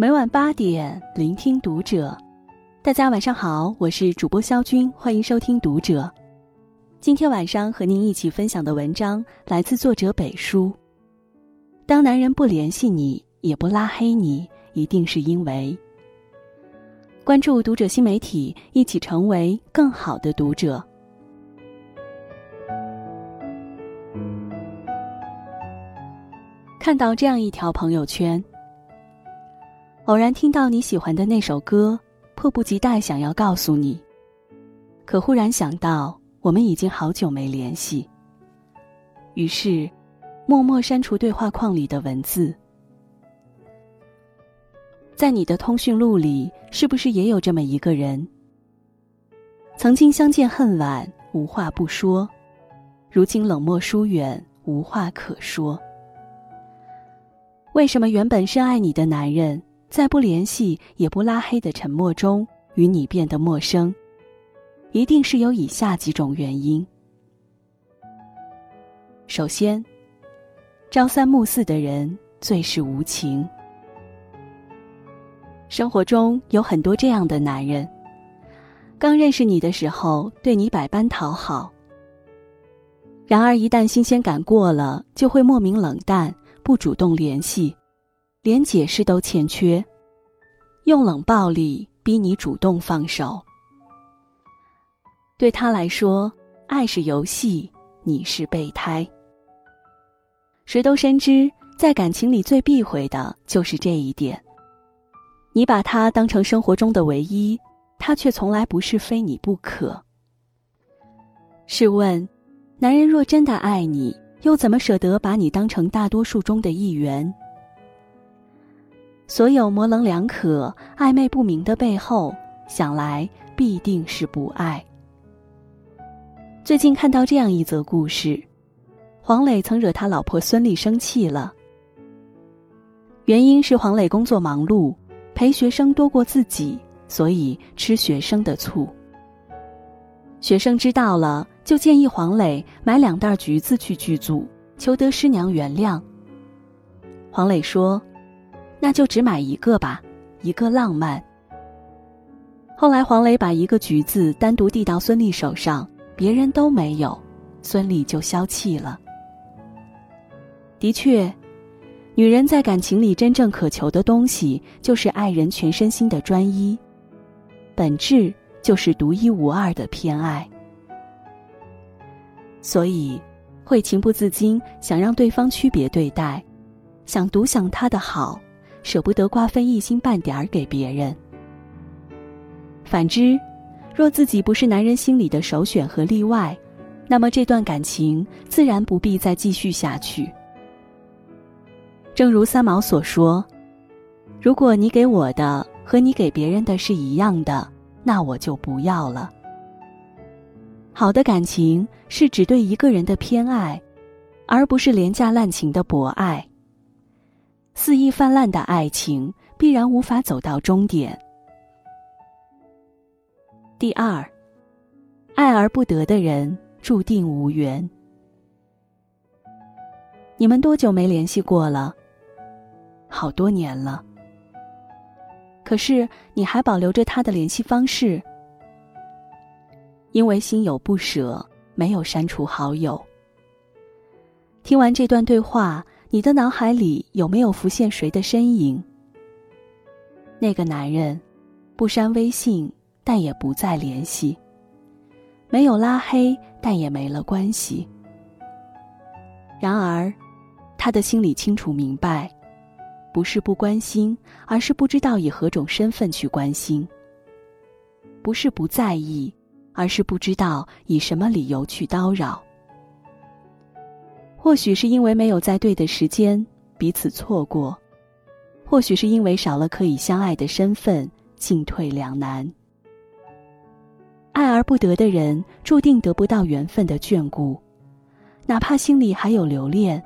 每晚八点，聆听读者。大家晚上好，我是主播肖军，欢迎收听读者。今天晚上和您一起分享的文章来自作者北叔。当男人不联系你，也不拉黑你，一定是因为关注读者新媒体，一起成为更好的读者。看到这样一条朋友圈。偶然听到你喜欢的那首歌，迫不及待想要告诉你。可忽然想到，我们已经好久没联系。于是，默默删除对话框里的文字。在你的通讯录里，是不是也有这么一个人？曾经相见恨晚，无话不说；如今冷漠疏远，无话可说。为什么原本深爱你的男人？在不联系也不拉黑的沉默中，与你变得陌生，一定是有以下几种原因。首先，朝三暮四的人最是无情。生活中有很多这样的男人，刚认识你的时候对你百般讨好，然而一旦新鲜感过了，就会莫名冷淡，不主动联系。连解释都欠缺，用冷暴力逼你主动放手。对他来说，爱是游戏，你是备胎。谁都深知，在感情里最避讳的就是这一点。你把他当成生活中的唯一，他却从来不是非你不可。试问，男人若真的爱你，又怎么舍得把你当成大多数中的一员？所有模棱两可、暧昧不明的背后，想来必定是不爱。最近看到这样一则故事，黄磊曾惹他老婆孙俪生气了。原因是黄磊工作忙碌，陪学生多过自己，所以吃学生的醋。学生知道了，就建议黄磊买两袋橘子去剧组，求得师娘原谅。黄磊说。那就只买一个吧，一个浪漫。后来黄磊把一个橘子单独递到孙俪手上，别人都没有，孙俪就消气了。的确，女人在感情里真正渴求的东西，就是爱人全身心的专一，本质就是独一无二的偏爱。所以，会情不自禁想让对方区别对待，想独享他的好。舍不得瓜分一星半点儿给别人。反之，若自己不是男人心里的首选和例外，那么这段感情自然不必再继续下去。正如三毛所说：“如果你给我的和你给别人的是一样的，那我就不要了。”好的感情是只对一个人的偏爱，而不是廉价滥情的博爱。肆意泛滥的爱情必然无法走到终点。第二，爱而不得的人注定无缘。你们多久没联系过了？好多年了。可是你还保留着他的联系方式，因为心有不舍，没有删除好友。听完这段对话。你的脑海里有没有浮现谁的身影？那个男人，不删微信，但也不再联系；没有拉黑，但也没了关系。然而，他的心里清楚明白，不是不关心，而是不知道以何种身份去关心；不是不在意，而是不知道以什么理由去叨扰。或许是因为没有在对的时间彼此错过，或许是因为少了可以相爱的身份，进退两难。爱而不得的人，注定得不到缘分的眷顾，哪怕心里还有留恋。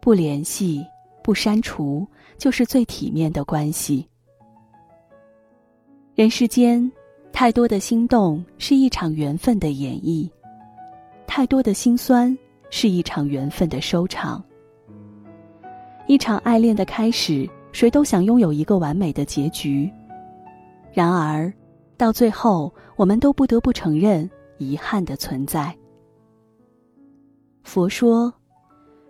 不联系，不删除，就是最体面的关系。人世间，太多的心动是一场缘分的演绎，太多的心酸。是一场缘分的收场，一场爱恋的开始谁都想拥有一个完美的结局。然而，到最后，我们都不得不承认遗憾的存在。佛说，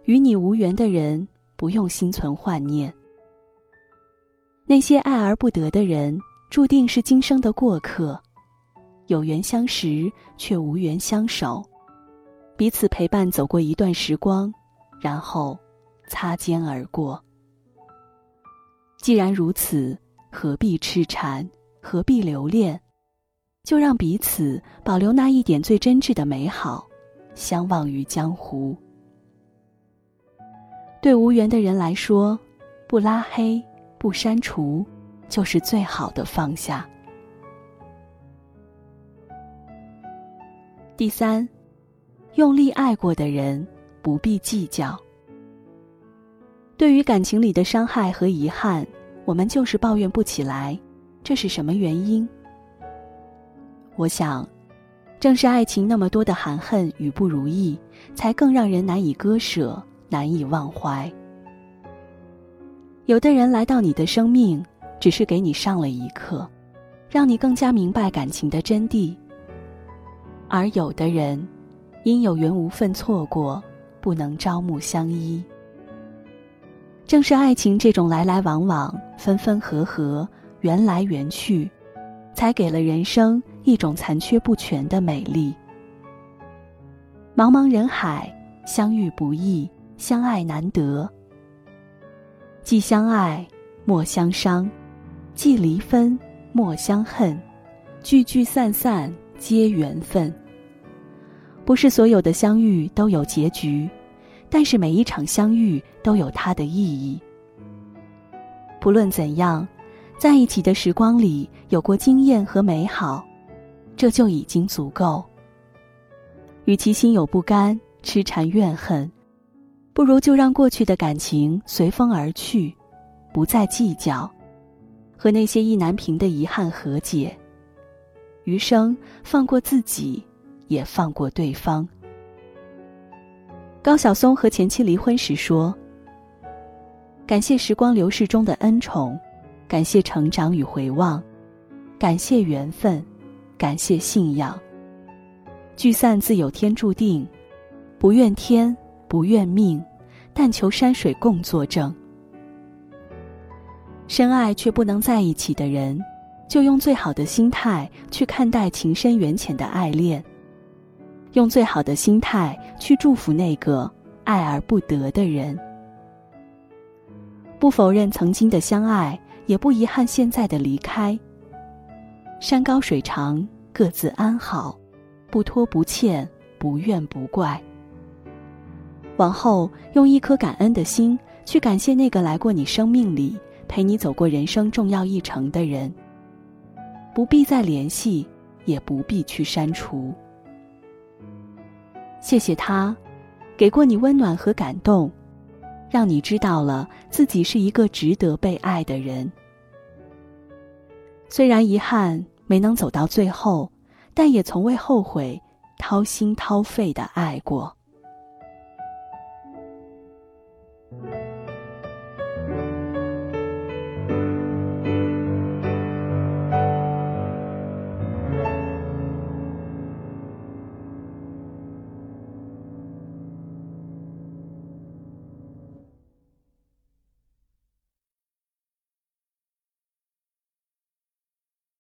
与你无缘的人，不用心存幻念。那些爱而不得的人，注定是今生的过客。有缘相识，却无缘相守，彼此陪伴走过一段时光，然后擦肩而过。既然如此，何必痴缠？何必留恋？就让彼此保留那一点最真挚的美好，相忘于江湖。对无缘的人来说，不拉黑。不删除，就是最好的放下。第三，用力爱过的人不必计较。对于感情里的伤害和遗憾，我们就是抱怨不起来，这是什么原因？我想，正是爱情那么多的含恨与不如意，才更让人难以割舍，难以忘怀。有的人来到你的生命，只是给你上了一课，让你更加明白感情的真谛；而有的人，因有缘无分错过，不能朝暮相依。正是爱情这种来来往往、分分合合、缘来缘去，才给了人生一种残缺不全的美丽。茫茫人海，相遇不易，相爱难得。既相爱，莫相伤；既离分，莫相恨。聚聚散散，皆缘分。不是所有的相遇都有结局，但是每一场相遇都有它的意义。不论怎样，在一起的时光里有过经验和美好，这就已经足够。与其心有不甘、痴缠怨恨。不如就让过去的感情随风而去，不再计较，和那些意难平的遗憾和解。余生放过自己，也放过对方。高晓松和前妻离婚时说：“感谢时光流逝中的恩宠，感谢成长与回望，感谢缘分，感谢信仰。聚散自有天注定，不怨天。”不怨命，但求山水共作证。深爱却不能在一起的人，就用最好的心态去看待情深缘浅的爱恋，用最好的心态去祝福那个爱而不得的人。不否认曾经的相爱，也不遗憾现在的离开。山高水长，各自安好，不拖不欠，不怨不怪。往后用一颗感恩的心去感谢那个来过你生命里陪你走过人生重要一程的人。不必再联系，也不必去删除。谢谢他，给过你温暖和感动，让你知道了自己是一个值得被爱的人。虽然遗憾没能走到最后，但也从未后悔掏心掏肺的爱过。